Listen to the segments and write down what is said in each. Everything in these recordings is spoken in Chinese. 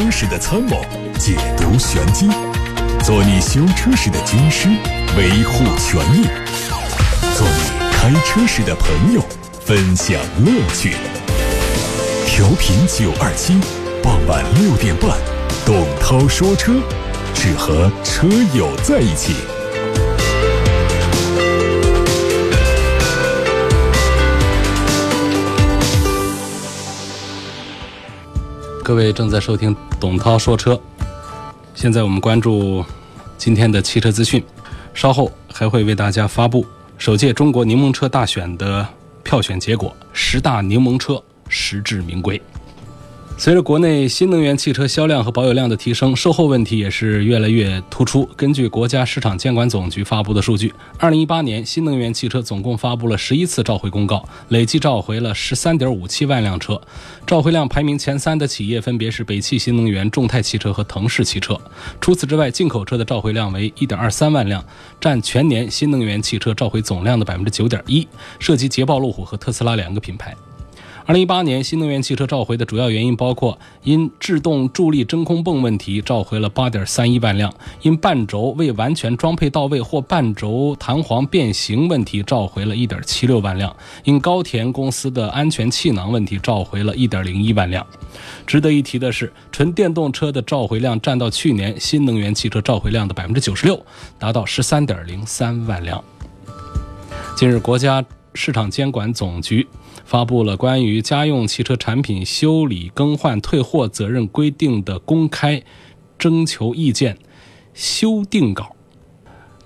车时的参谋，解读玄机；做你修车时的军师，维护权益；做你开车时的朋友，分享乐趣。调频九二七，傍晚六点半，董涛说车，只和车友在一起。各位正在收听董涛说车，现在我们关注今天的汽车资讯，稍后还会为大家发布首届中国柠檬车大选的票选结果，十大柠檬车实至名归。随着国内新能源汽车销量和保有量的提升，售后问题也是越来越突出。根据国家市场监管总局发布的数据，二零一八年新能源汽车总共发布了十一次召回公告，累计召回了十三点五七万辆车。召回量排名前三的企业分别是北汽新能源、众泰汽车和腾势汽车。除此之外，进口车的召回量为一点二三万辆，占全年新能源汽车召回总量的百分之九点一，涉及捷豹、路虎和特斯拉两个品牌。二零一八年新能源汽车召回的主要原因包括：因制动助力真空泵问题召回了八点三一万辆；因半轴未完全装配到位或半轴弹簧变形问题召回了一点七六万辆；因高田公司的安全气囊问题召回了一点零一万辆。值得一提的是，纯电动车的召回量占到去年新能源汽车召回量的百分之九十六，达到十三点零三万辆。近日，国家市场监管总局。发布了关于家用汽车产品修理、更换、退货责任规定的公开征求意见修订稿，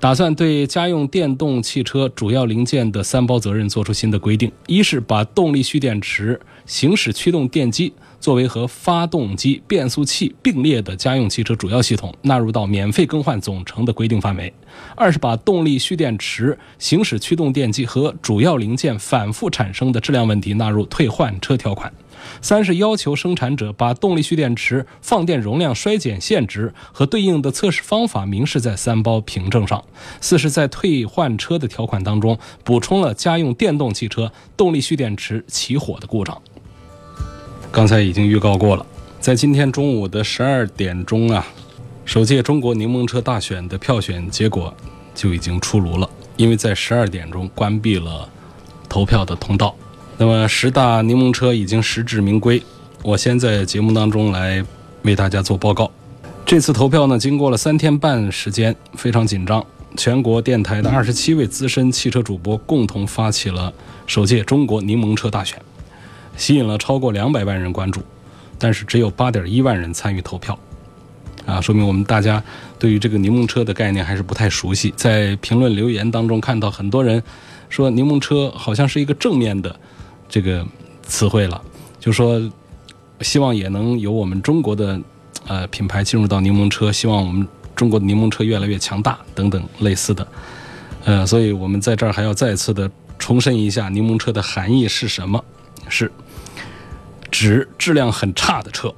打算对家用电动汽车主要零件的三包责任作出新的规定：一是把动力蓄电池、行驶驱动电机。作为和发动机、变速器并列的家用汽车主要系统纳入到免费更换总成的规定范围；二是把动力蓄电池、行驶驱动电机和主要零件反复产生的质量问题纳入退换车条款；三是要求生产者把动力蓄电池放电容量衰减限值和对应的测试方法明示在三包凭证上；四是，在退换车的条款当中补充了家用电动汽车动力蓄电池起火的故障。刚才已经预告过了，在今天中午的十二点钟啊，首届中国柠檬车大选的票选结果就已经出炉了。因为在十二点钟关闭了投票的通道，那么十大柠檬车已经实至名归。我先在节目当中来为大家做报告。这次投票呢，经过了三天半时间，非常紧张。全国电台的二十七位资深汽车主播共同发起了首届中国柠檬车大选。吸引了超过两百万人关注，但是只有八点一万人参与投票，啊，说明我们大家对于这个柠檬车的概念还是不太熟悉。在评论留言当中看到很多人说柠檬车好像是一个正面的这个词汇了，就说希望也能有我们中国的呃品牌进入到柠檬车，希望我们中国的柠檬车越来越强大等等类似的，呃，所以我们在这儿还要再次的重申一下柠檬车的含义是什么，是。指质量很差的车，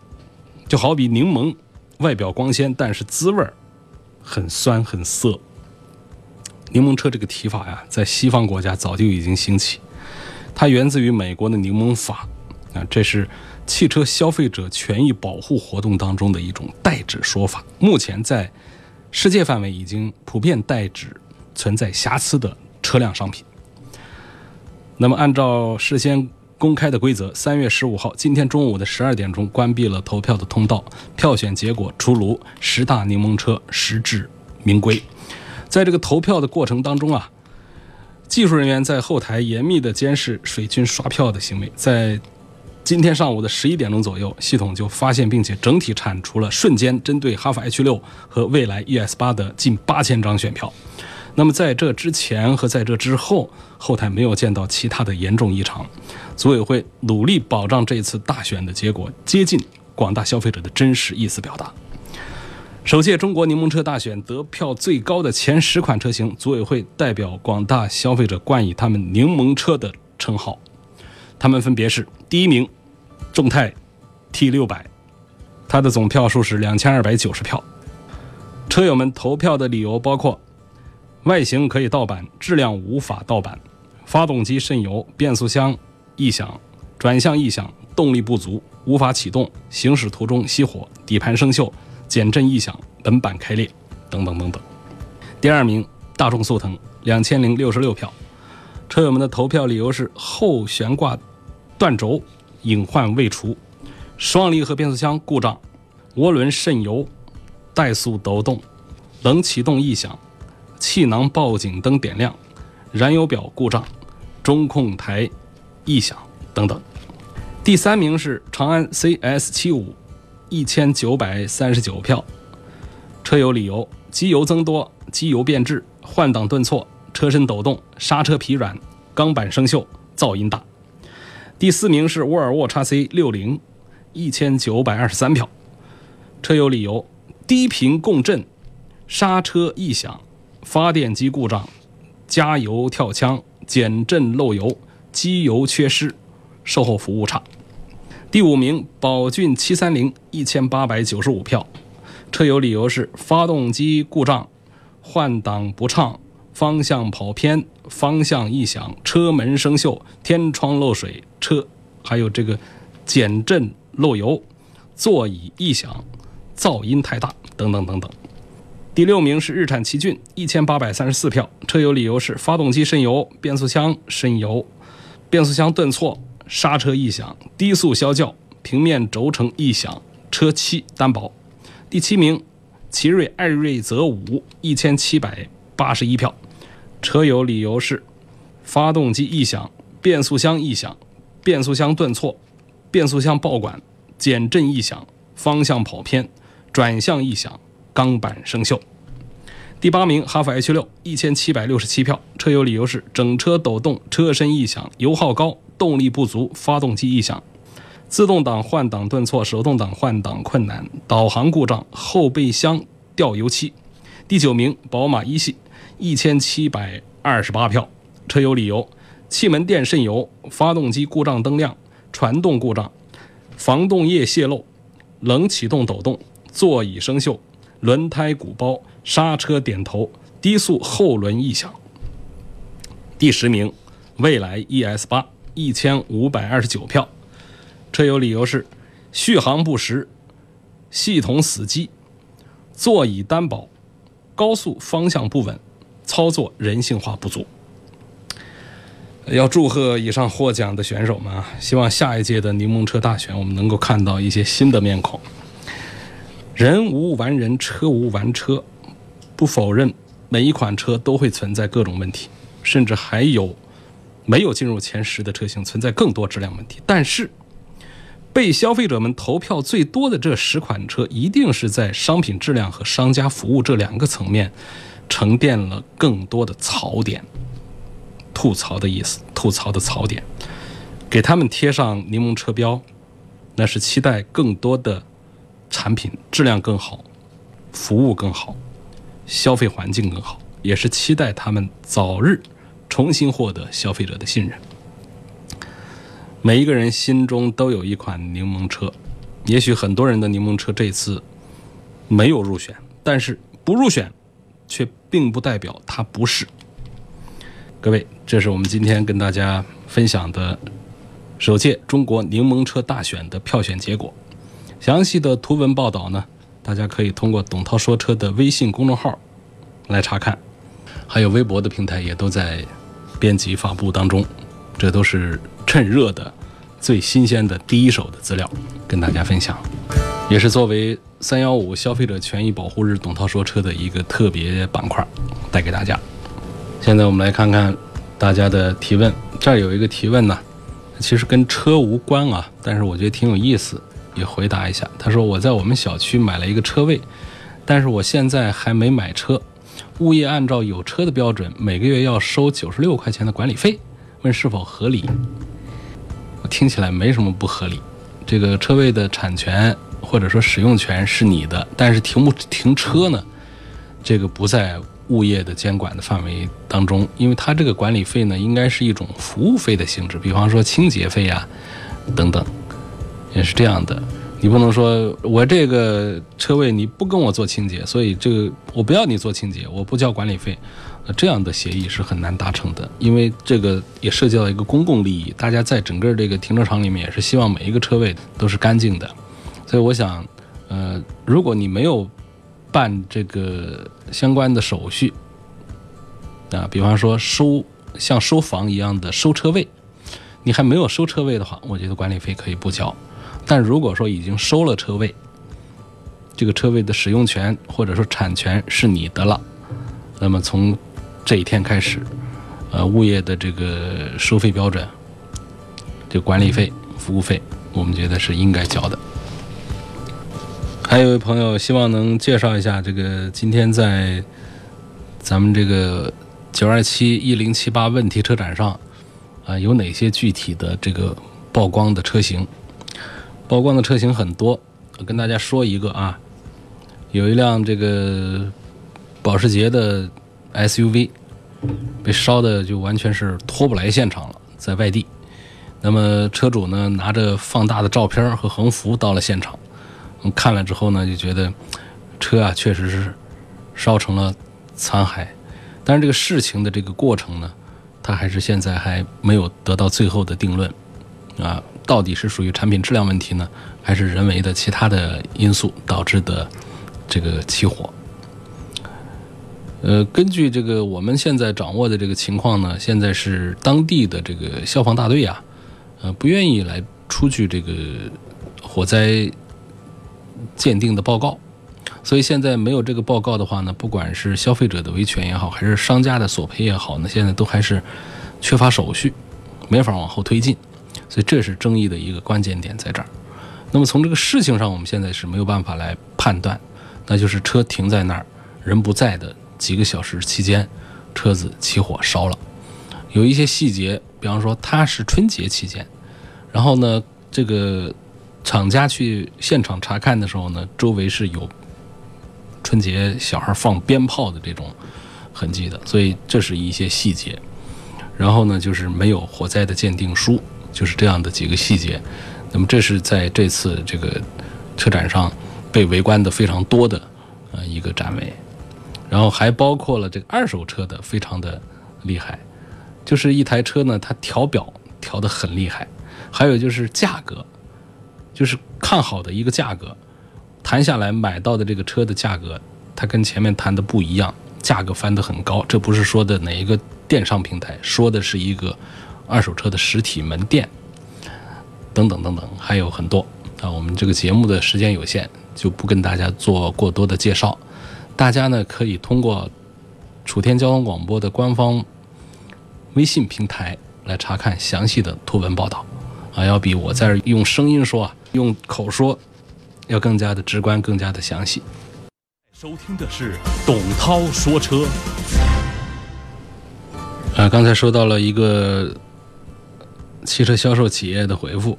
就好比柠檬，外表光鲜，但是滋味很酸很涩。柠檬车这个提法呀，在西方国家早就已经兴起，它源自于美国的柠檬法啊，这是汽车消费者权益保护活动当中的一种代指说法。目前在世界范围已经普遍代指存在瑕疵的车辆商品。那么按照事先。公开的规则，三月十五号，今天中午的十二点钟关闭了投票的通道，票选结果出炉，十大柠檬车实至名归。在这个投票的过程当中啊，技术人员在后台严密的监视水军刷票的行为。在今天上午的十一点钟左右，系统就发现并且整体铲除了瞬间针对哈弗 H 六和蔚来 ES 八的近八千张选票。那么在这之前和在这之后，后台没有见到其他的严重异常。组委会努力保障这次大选的结果接近广大消费者的真实意思表达。首届中国柠檬车大选得票最高的前十款车型，组委会代表广大消费者冠以他们“柠檬车”的称号。他们分别是：第一名，众泰 T 六百，它的总票数是两千二百九十票。车友们投票的理由包括。外形可以盗版，质量无法盗版；发动机渗油，变速箱异响，转向异响，动力不足，无法启动、行驶途中熄火、底盘生锈、减震异响、本板开裂等等等等。第二名，大众速腾，两千零六十六票。车友们的投票理由是后悬挂断轴隐患未除，双离合变速箱故障，涡轮渗油，怠速抖动，冷启动异响，气囊报警灯点亮，燃油表故障，中控台异响等等。第三名是长安 CS 七五，一千九百三十九票。车友理由：机油增多，机油变质，换挡顿挫，车身抖动，刹车疲软，钢板生锈，噪音大。第四名是沃尔沃 x C 六零，一千九百二十三票。车友理由：低频共振，刹车异响，发电机故障，加油跳枪，减震漏油，机油缺失，售后服务差。第五名宝骏七三零，一千八百九十五票。车友理由是发动机故障，换挡不畅，方向跑偏，方向异响，车门生锈，天窗漏水，车还有这个减震漏油，座椅异响，噪音太大，等等等等。第六名是日产奇骏，一千八百三十四票。车友理由是发动机渗油，变速箱渗油，变速箱顿挫，刹车异响，低速啸叫，平面轴承异响，车漆单薄。第七名，奇瑞艾瑞泽五，一千七百八十一票。车友理由是发动机异响，变速箱异响，变速箱顿挫，变速箱爆管，减震异响，方向跑偏，转向异响，钢板生锈。第八名，哈弗 H 六，一千七百六十七票。车友理由是整车抖动，车身异响，油耗高，动力不足，发动机异响。自动挡换挡顿挫，手动挡换挡困难，导航故障，后备箱掉油漆。第九名，宝马一系，一千七百二十八票。车友理由：气门垫渗油，发动机故障灯亮，传动故障，防冻液泄漏，冷启动抖动，座椅生锈，轮胎鼓包，刹车点头，低速后轮异响。第十名，蔚来 ES 八，一千五百二十九票。车友理由是续航不实、系统死机、座椅单薄、高速方向不稳、操作人性化不足。要祝贺以上获奖的选手们啊！希望下一届的柠檬车大选，我们能够看到一些新的面孔。人无完人，车无完车。不否认每一款车都会存在各种问题，甚至还有没有进入前十的车型存在更多质量问题，但是。被消费者们投票最多的这十款车，一定是在商品质量和商家服务这两个层面沉淀了更多的槽点。吐槽的意思，吐槽的槽点，给他们贴上柠檬车标，那是期待更多的产品质量更好，服务更好，消费环境更好，也是期待他们早日重新获得消费者的信任。每一个人心中都有一款柠檬车，也许很多人的柠檬车这次没有入选，但是不入选，却并不代表它不是。各位，这是我们今天跟大家分享的首届中国柠檬车大选的票选结果。详细的图文报道呢，大家可以通过董涛说车的微信公众号来查看，还有微博的平台也都在编辑发布当中，这都是。趁热的、最新鲜的第一手的资料，跟大家分享，也是作为三幺五消费者权益保护日，董涛说车的一个特别板块，带给大家。现在我们来看看大家的提问，这儿有一个提问呢，其实跟车无关啊，但是我觉得挺有意思，也回答一下。他说我在我们小区买了一个车位，但是我现在还没买车，物业按照有车的标准，每个月要收九十六块钱的管理费，问是否合理？我听起来没什么不合理，这个车位的产权或者说使用权是你的，但是停不停车呢？这个不在物业的监管的范围当中，因为它这个管理费呢，应该是一种服务费的性质，比方说清洁费呀等等，也是这样的。你不能说我这个车位你不跟我做清洁，所以这个我不要你做清洁，我不交管理费，呃这样的协议是很难达成的，因为这个也涉及到一个公共利益，大家在整个这个停车场里面也是希望每一个车位都是干净的，所以我想，呃，如果你没有办这个相关的手续，啊，比方说收像收房一样的收车位，你还没有收车位的话，我觉得管理费可以不交。但如果说已经收了车位，这个车位的使用权或者说产权是你的了，那么从这一天开始，呃，物业的这个收费标准，就管理费、服务费，我们觉得是应该交的。还有一位朋友希望能介绍一下这个今天在咱们这个九二七一零七八问题车展上啊有哪些具体的这个曝光的车型？曝光的车型很多，我跟大家说一个啊，有一辆这个保时捷的 SUV 被烧的就完全是拖不来现场了，在外地。那么车主呢拿着放大的照片和横幅到了现场。看了之后呢，就觉得车啊确实是烧成了残骸，但是这个事情的这个过程呢，他还是现在还没有得到最后的定论啊，到底是属于产品质量问题呢，还是人为的其他的因素导致的这个起火？呃，根据这个我们现在掌握的这个情况呢，现在是当地的这个消防大队啊，呃，不愿意来出具这个火灾。鉴定的报告，所以现在没有这个报告的话呢，不管是消费者的维权也好，还是商家的索赔也好呢，现在都还是缺乏手续，没法往后推进，所以这是争议的一个关键点在这儿。那么从这个事情上，我们现在是没有办法来判断，那就是车停在那儿，人不在的几个小时期间，车子起火烧了。有一些细节，比方说它是春节期间，然后呢，这个。厂家去现场查看的时候呢，周围是有春节小孩放鞭炮的这种痕迹的，所以这是一些细节。然后呢，就是没有火灾的鉴定书，就是这样的几个细节。那么这是在这次这个车展上被围观的非常多的呃一个展位，然后还包括了这个二手车的非常的厉害，就是一台车呢，它调表调得很厉害，还有就是价格。就是看好的一个价格，谈下来买到的这个车的价格，它跟前面谈的不一样，价格翻得很高。这不是说的哪一个电商平台，说的是一个二手车的实体门店，等等等等，还有很多啊。我们这个节目的时间有限，就不跟大家做过多的介绍。大家呢可以通过楚天交通广播的官方微信平台来查看详细的图文报道啊，要比我在这用声音说啊。用口说，要更加的直观，更加的详细。收听的是董涛说车。啊，刚才说到了一个汽车销售企业的回复。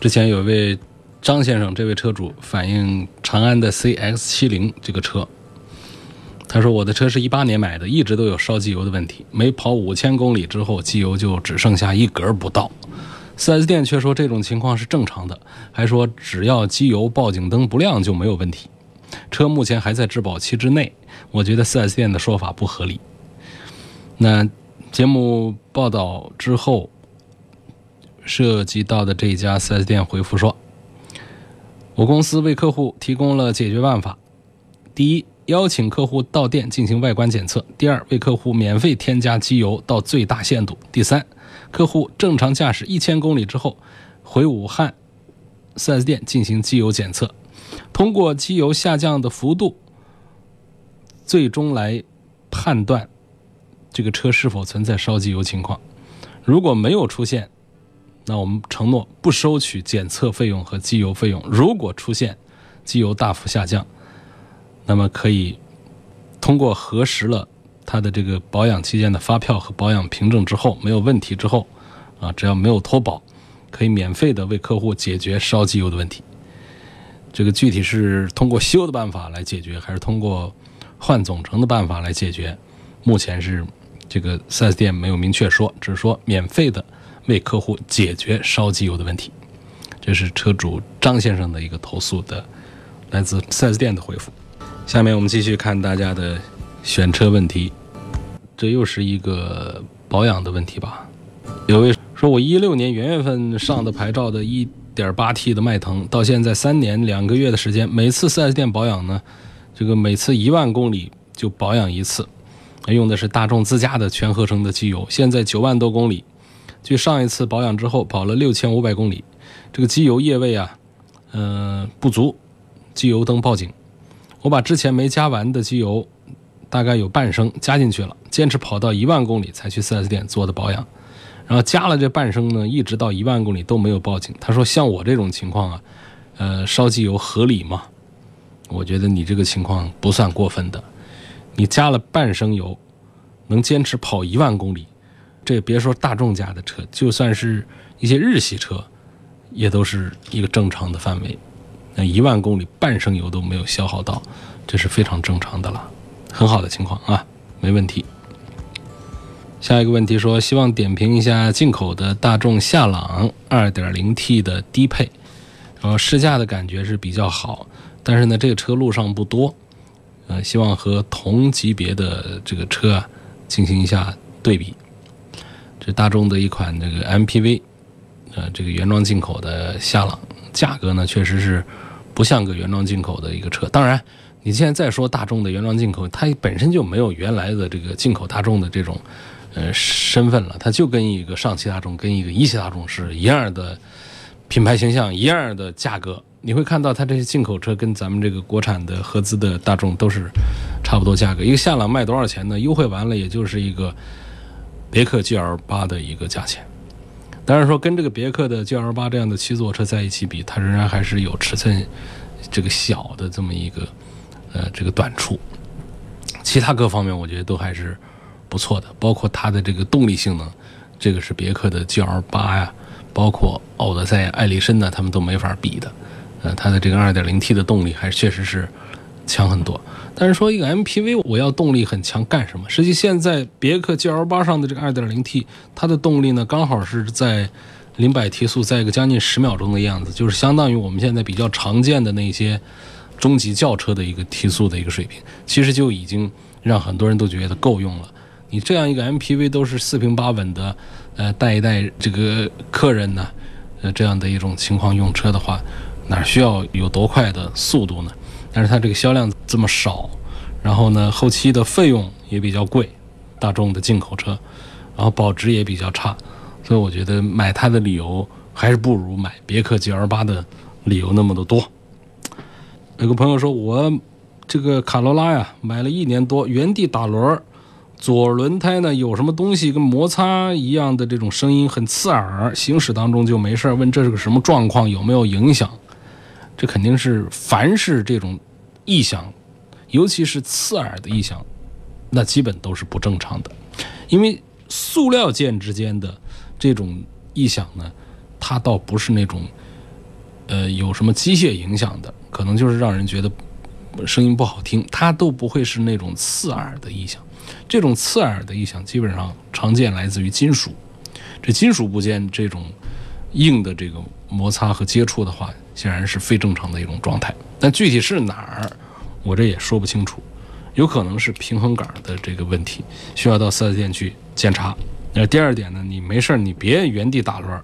之前有一位张先生，这位车主反映长安的 CX 七零这个车，他说我的车是一八年买的，一直都有烧机油的问题，没跑五千公里之后，机油就只剩下一格不到。4S 店却说这种情况是正常的，还说只要机油报警灯不亮就没有问题。车目前还在质保期之内，我觉得 4S 店的说法不合理。那节目报道之后，涉及到的这家 4S 店回复说，我公司为客户提供了解决办法：第一，邀请客户到店进行外观检测；第二，为客户免费添加机油到最大限度；第三。客户正常驾驶一千公里之后，回武汉 4S 店进行机油检测，通过机油下降的幅度，最终来判断这个车是否存在烧机油情况。如果没有出现，那我们承诺不收取检测费用和机油费用。如果出现机油大幅下降，那么可以通过核实了。他的这个保养期间的发票和保养凭证之后没有问题之后，啊，只要没有脱保，可以免费的为客户解决烧机油的问题。这个具体是通过修的办法来解决，还是通过换总成的办法来解决？目前是这个 4S 店没有明确说，只是说免费的为客户解决烧机油的问题。这是车主张先生的一个投诉的来自 4S 店的回复。下面我们继续看大家的。选车问题，这又是一个保养的问题吧？有位说，我一六年元月份上的牌照的一点八 T 的迈腾，到现在三年两个月的时间，每次 4S 店保养呢，这个每次一万公里就保养一次，用的是大众自家的全合成的机油，现在九万多公里，距上一次保养之后跑了六千五百公里，这个机油液位啊，嗯，不足，机油灯报警。我把之前没加完的机油，大概有半升加进去了，坚持跑到一万公里才去 4S 店做的保养。然后加了这半升呢，一直到一万公里都没有报警。他说：“像我这种情况啊，呃，烧机油合理吗？”我觉得你这个情况不算过分的。你加了半升油，能坚持跑一万公里，这别说大众家的车，就算是一些日系车，也都是一个正常的范围。那一万公里半升油都没有消耗到，这是非常正常的了，很好的情况啊，没问题。下一个问题说，希望点评一下进口的大众夏朗 2.0T 的低配，然后试驾的感觉是比较好，但是呢，这个车路上不多，呃，希望和同级别的这个车啊进行一下对比。这大众的一款这个 MPV，呃，这个原装进口的夏朗，价格呢确实是不像个原装进口的一个车。当然，你现在再说大众的原装进口，它本身就没有原来的这个进口大众的这种。呃，身份了，它就跟一个上汽大众、跟一个一汽大众是一样的品牌形象，一样的价格。你会看到它这些进口车跟咱们这个国产的合资的大众都是差不多价格。一个夏朗卖多少钱呢？优惠完了也就是一个别克 GL 八的一个价钱。当然说跟这个别克的 GL 八这样的七座车在一起比，它仍然还是有尺寸这个小的这么一个呃这个短处。其他各方面我觉得都还是。不错的，包括它的这个动力性能，这个是别克的 GL 八呀，包括奥德赛、艾力绅呢，他们都没法比的。呃，它的这个 2.0T 的动力还确实是强很多。但是说一个 MPV，我要动力很强干什么？实际现在别克 GL 八上的这个 2.0T，它的动力呢，刚好是在零百提速在一个将近十秒钟的样子，就是相当于我们现在比较常见的那些中级轿车的一个提速的一个水平，其实就已经让很多人都觉得够用了。你这样一个 MPV 都是四平八稳的，呃，带一带这个客人呢，呃，这样的一种情况用车的话，哪需要有多快的速度呢？但是它这个销量这么少，然后呢，后期的费用也比较贵，大众的进口车，然后保值也比较差，所以我觉得买它的理由还是不如买别克 GL8 的理由那么的多。有个朋友说，我这个卡罗拉呀，买了一年多，原地打轮儿。左轮胎呢有什么东西跟摩擦一样的这种声音很刺耳，行驶当中就没事问这是个什么状况，有没有影响？这肯定是凡是这种异响，尤其是刺耳的异响，那基本都是不正常的。因为塑料件之间的这种异响呢，它倒不是那种呃有什么机械影响的，可能就是让人觉得声音不好听，它都不会是那种刺耳的异响。这种刺耳的异响基本上常见来自于金属，这金属部件这种硬的这个摩擦和接触的话，显然是非正常的一种状态。但具体是哪儿，我这也说不清楚，有可能是平衡杆的这个问题，需要到四 S 店去检查。那第二点呢，你没事儿你别原地打轮，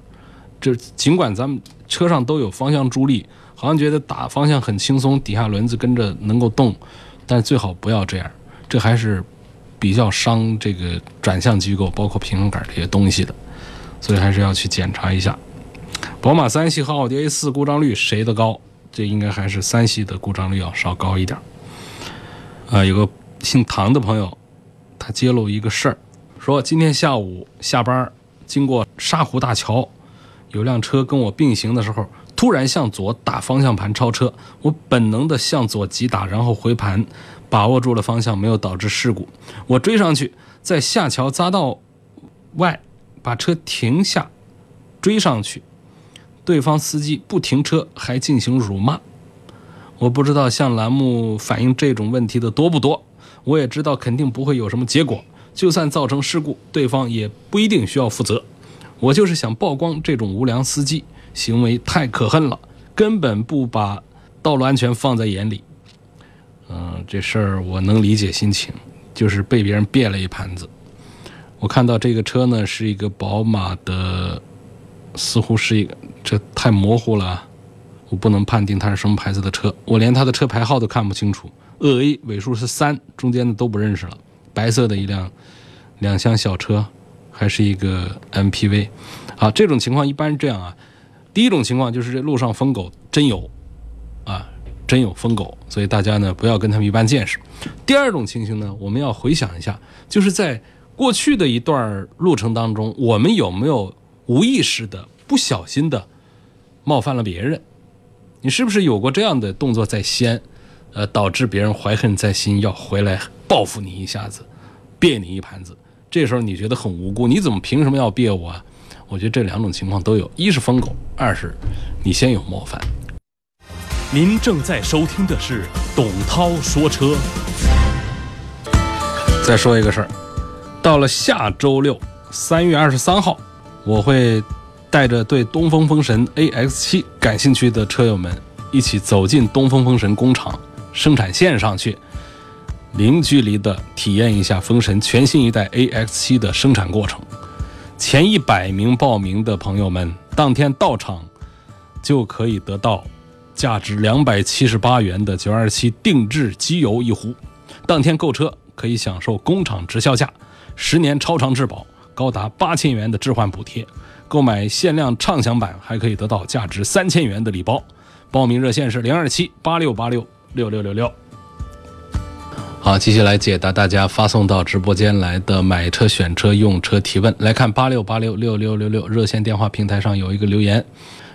这尽管咱们车上都有方向助力，好像觉得打方向很轻松，底下轮子跟着能够动，但最好不要这样，这还是。比较伤这个转向机构，包括平衡杆这些东西的，所以还是要去检查一下。宝马三系和奥迪 A 四故障率谁的高？这应该还是三系的故障率要稍高一点。啊，有个姓唐的朋友，他揭露一个事儿，说今天下午下班经过沙湖大桥，有辆车跟我并行的时候，突然向左打方向盘超车，我本能的向左急打，然后回盘。把握住了方向，没有导致事故。我追上去，在下桥匝道外把车停下，追上去。对方司机不停车，还进行辱骂。我不知道向栏目反映这种问题的多不多。我也知道肯定不会有什么结果。就算造成事故，对方也不一定需要负责。我就是想曝光这种无良司机行为太可恨了，根本不把道路安全放在眼里。嗯，这事儿我能理解心情，就是被别人别了一盘子。我看到这个车呢是一个宝马的，似乎是一个，这太模糊了，我不能判定它是什么牌子的车，我连它的车牌号都看不清楚。鄂 A 尾数是三，中间的都不认识了。白色的一辆两厢小车，还是一个 MPV。好，这种情况一般是这样啊。第一种情况就是这路上疯狗真有，啊，真有疯狗，所以大家呢不要跟他们一般见识。第二种情形呢，我们要回想一下，就是在过去的一段路程当中，我们有没有无意识的、不小心的冒犯了别人？你是不是有过这样的动作在先？呃，导致别人怀恨在心，要回来报复你一下子，别你一盘子。这时候你觉得很无辜，你怎么凭什么要别我啊？我觉得这两种情况都有：一是疯狗，二是你先有冒犯。您正在收听的是董涛说车。再说一个事儿，到了下周六，三月二十三号，我会带着对东风风神 AX 七感兴趣的车友们一起走进东风风神工厂。生产线上去，零距离的体验一下风神全新一代 AX7 的生产过程。前一百名报名的朋友们，当天到场就可以得到价值两百七十八元的927定制机油一壶。当天购车可以享受工厂直销价，十年超长质保，高达八千元的置换补贴。购买限量畅享版还可以得到价值三千元的礼包。报名热线是零二七八六八六。六六六六，好，继续来解答大家发送到直播间来的买车、选车、用车提问。来看八六八六六六六六热线电话平台上有一个留言，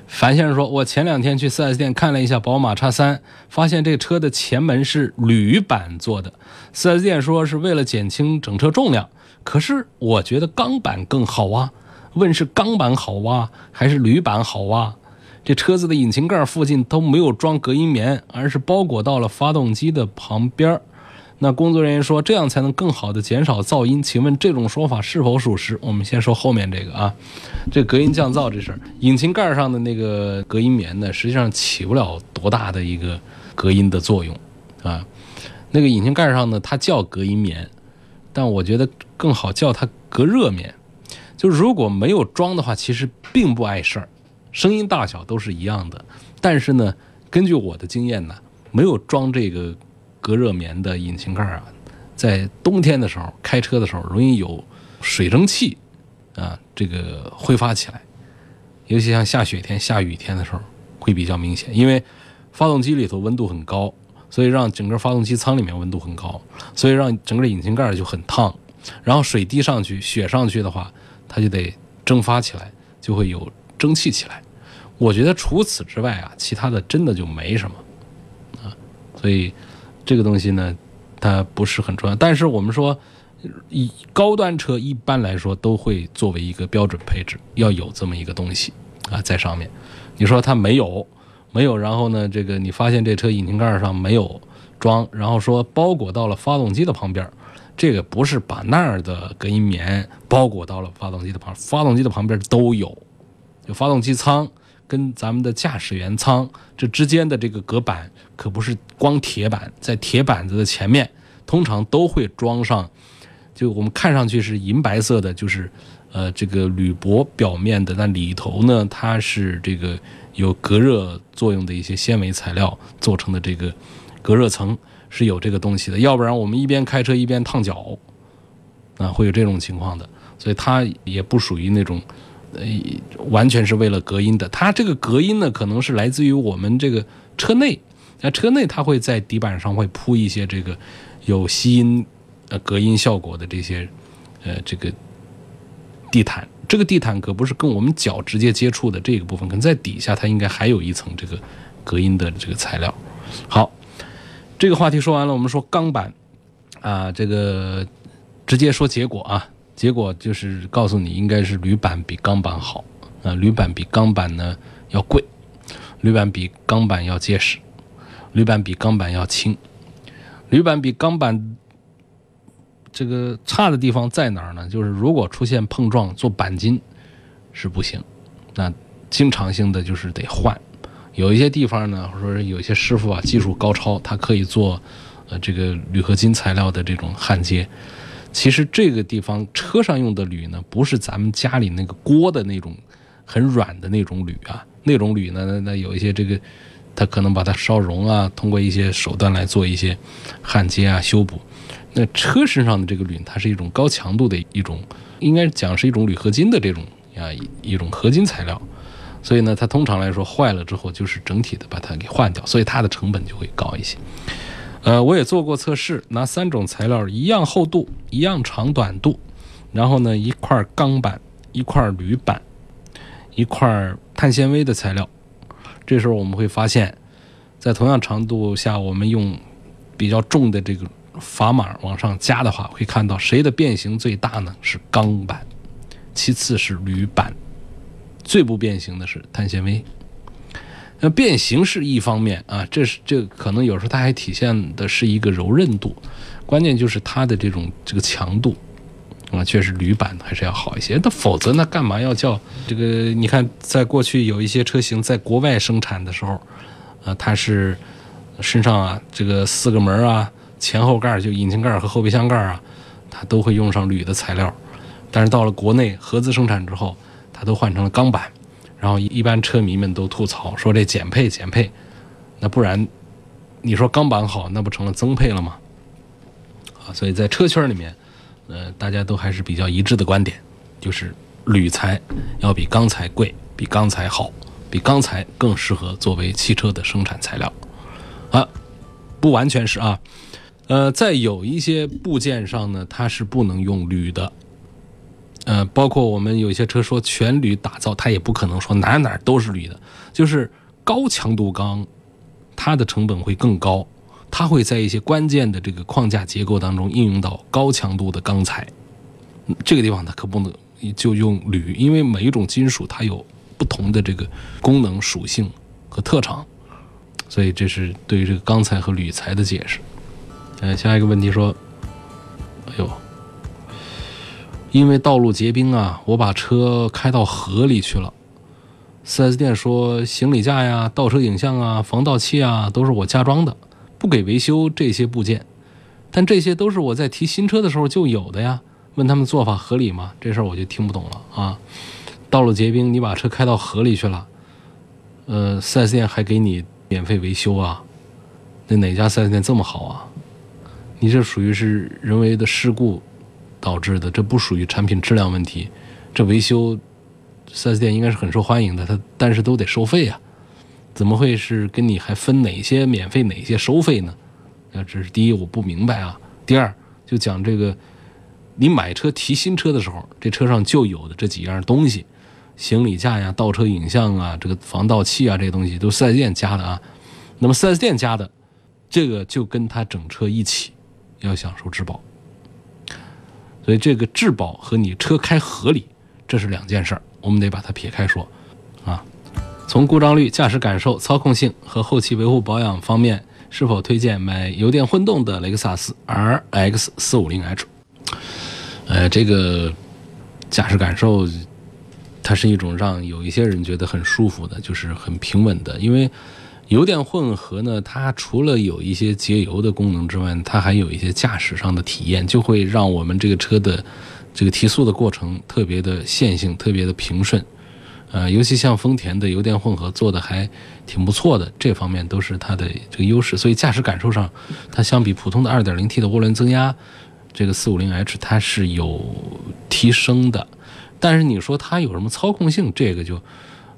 樊先生说：“我前两天去 4S 店看了一下宝马叉三，发现这车的前门是铝板做的。4S 店说是为了减轻整车重量，可是我觉得钢板更好啊。问是钢板好挖还是铝板好挖？”这车子的引擎盖附近都没有装隔音棉，而是包裹到了发动机的旁边那工作人员说，这样才能更好的减少噪音。请问这种说法是否属实？我们先说后面这个啊，这隔音降噪这事儿，引擎盖上的那个隔音棉呢，实际上起不了多大的一个隔音的作用啊。那个引擎盖上呢，它叫隔音棉，但我觉得更好叫它隔热棉。就如果没有装的话，其实并不碍事儿。声音大小都是一样的，但是呢，根据我的经验呢，没有装这个隔热棉的引擎盖啊，在冬天的时候开车的时候容易有水蒸气啊，这个挥发起来，尤其像下雪天、下雨天的时候会比较明显，因为发动机里头温度很高，所以让整个发动机舱里面温度很高，所以让整个引擎盖就很烫，然后水滴上去、雪上去的话，它就得蒸发起来，就会有。蒸汽起来，我觉得除此之外啊，其他的真的就没什么啊，所以这个东西呢，它不是很重要。但是我们说，以高端车一般来说都会作为一个标准配置，要有这么一个东西啊在上面。你说它没有，没有，然后呢，这个你发现这车引擎盖上没有装，然后说包裹到了发动机的旁边，这个不是把那儿的隔音棉包裹到了发动机的旁，发动机的旁边都有。就发动机舱跟咱们的驾驶员舱这之间的这个隔板，可不是光铁板，在铁板子的前面，通常都会装上，就我们看上去是银白色的，就是呃这个铝箔表面的，那里头呢，它是这个有隔热作用的一些纤维材料做成的这个隔热层是有这个东西的，要不然我们一边开车一边烫脚，啊会有这种情况的，所以它也不属于那种。呃，完全是为了隔音的。它这个隔音呢，可能是来自于我们这个车内。那车内它会在底板上会铺一些这个有吸音、呃隔音效果的这些呃这个地毯。这个地毯可不是跟我们脚直接接触的这个部分，可能在底下它应该还有一层这个隔音的这个材料。好，这个话题说完了，我们说钢板啊，这个直接说结果啊。结果就是告诉你，应该是铝板比钢板好啊，铝板比钢板呢要贵，铝板比钢板要结实，铝板比钢板要轻，铝板比钢板这个差的地方在哪儿呢？就是如果出现碰撞做钣金是不行，那经常性的就是得换。有一些地方呢，或者说有些师傅啊技术高超，他可以做呃这个铝合金材料的这种焊接。其实这个地方车上用的铝呢，不是咱们家里那个锅的那种很软的那种铝啊，那种铝呢，那那有一些这个，它可能把它烧熔啊，通过一些手段来做一些焊接啊、修补。那车身上的这个铝，它是一种高强度的一种，应该讲是一种铝合金的这种啊一种合金材料，所以呢，它通常来说坏了之后，就是整体的把它给换掉，所以它的成本就会高一些。呃，我也做过测试，拿三种材料一样厚度、一样长短度，然后呢，一块钢板、一块铝板、一块碳纤维的材料，这时候我们会发现，在同样长度下，我们用比较重的这个砝码往上加的话，会看到谁的变形最大呢？是钢板，其次是铝板，最不变形的是碳纤维。那变形是一方面啊，这是这可能有时候它还体现的是一个柔韧度，关键就是它的这种这个强度啊，确实铝板还是要好一些。那否则那干嘛要叫这个？你看，在过去有一些车型在国外生产的时候，啊，它是身上啊这个四个门啊，前后盖就引擎盖和后备箱盖啊，它都会用上铝的材料，但是到了国内合资生产之后，它都换成了钢板。然后一般车迷们都吐槽说这减配减配，那不然你说钢板好，那不成了增配了吗？啊，所以在车圈里面，呃，大家都还是比较一致的观点，就是铝材要比钢材贵，比钢材好，比钢材更适合作为汽车的生产材料。啊，不完全是啊，呃，在有一些部件上呢，它是不能用铝的。呃，包括我们有些车说全铝打造，它也不可能说哪哪都是铝的，就是高强度钢，它的成本会更高，它会在一些关键的这个框架结构当中应用到高强度的钢材，这个地方它可不能就用铝，因为每一种金属它有不同的这个功能属性和特长，所以这是对于这个钢材和铝材的解释。呃，下一个问题说，哎呦。因为道路结冰啊，我把车开到河里去了。四 S 店说行李架呀、倒车影像啊、防盗器啊都是我加装的，不给维修这些部件。但这些都是我在提新车的时候就有的呀。问他们做法合理吗？这事儿我就听不懂了啊。道路结冰，你把车开到河里去了，呃，4S 店还给你免费维修啊？那哪家 4S 店这么好啊？你这属于是人为的事故。导致的，这不属于产品质量问题，这维修，4S 店应该是很受欢迎的，它但是都得收费啊，怎么会是跟你还分哪些免费哪些收费呢？啊，这是第一我不明白啊。第二就讲这个，你买车提新车的时候，这车上就有的这几样东西，行李架呀、倒车影像啊、这个防盗器啊，这些东西都 4S 店加的啊。那么 4S 店加的，这个就跟他整车一起要享受质保。所以这个质保和你车开合理，这是两件事儿，我们得把它撇开说，啊，从故障率、驾驶感受、操控性和后期维护保养方面，是否推荐买油电混动的雷克萨斯 RX 450h？呃，这个驾驶感受，它是一种让有一些人觉得很舒服的，就是很平稳的，因为。油电混合呢，它除了有一些节油的功能之外，它还有一些驾驶上的体验，就会让我们这个车的这个提速的过程特别的线性，特别的平顺。呃，尤其像丰田的油电混合做的还挺不错的，这方面都是它的这个优势。所以驾驶感受上，它相比普通的 2.0T 的涡轮增压，这个 450h 它是有提升的。但是你说它有什么操控性，这个就。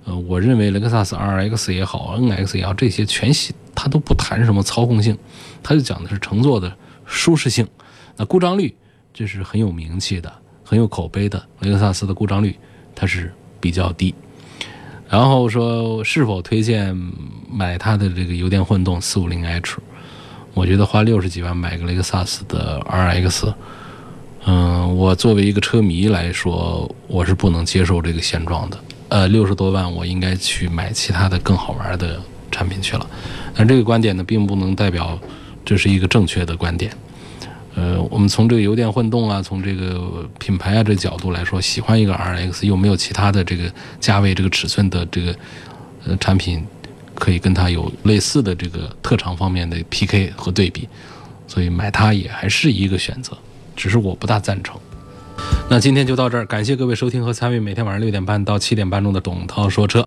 呃，我认为雷克萨斯 RX 也好，NX 也好，这些全系它都不谈什么操控性，它就讲的是乘坐的舒适性。那故障率这是很有名气的、很有口碑的，雷克萨斯的故障率它是比较低。然后说是否推荐买它的这个油电混动 450h？我觉得花六十几万买个雷克萨斯的 RX，嗯，我作为一个车迷来说，我是不能接受这个现状的。呃，六十多万，我应该去买其他的更好玩的产品去了。但这个观点呢，并不能代表这是一个正确的观点。呃，我们从这个油电混动啊，从这个品牌啊这角度来说，喜欢一个 RX，又没有其他的这个价位、这个尺寸的这个呃产品可以跟它有类似的这个特长方面的 PK 和对比。所以买它也还是一个选择，只是我不大赞成。那今天就到这儿，感谢各位收听和参与每天晚上六点半到七点半钟的董涛说车。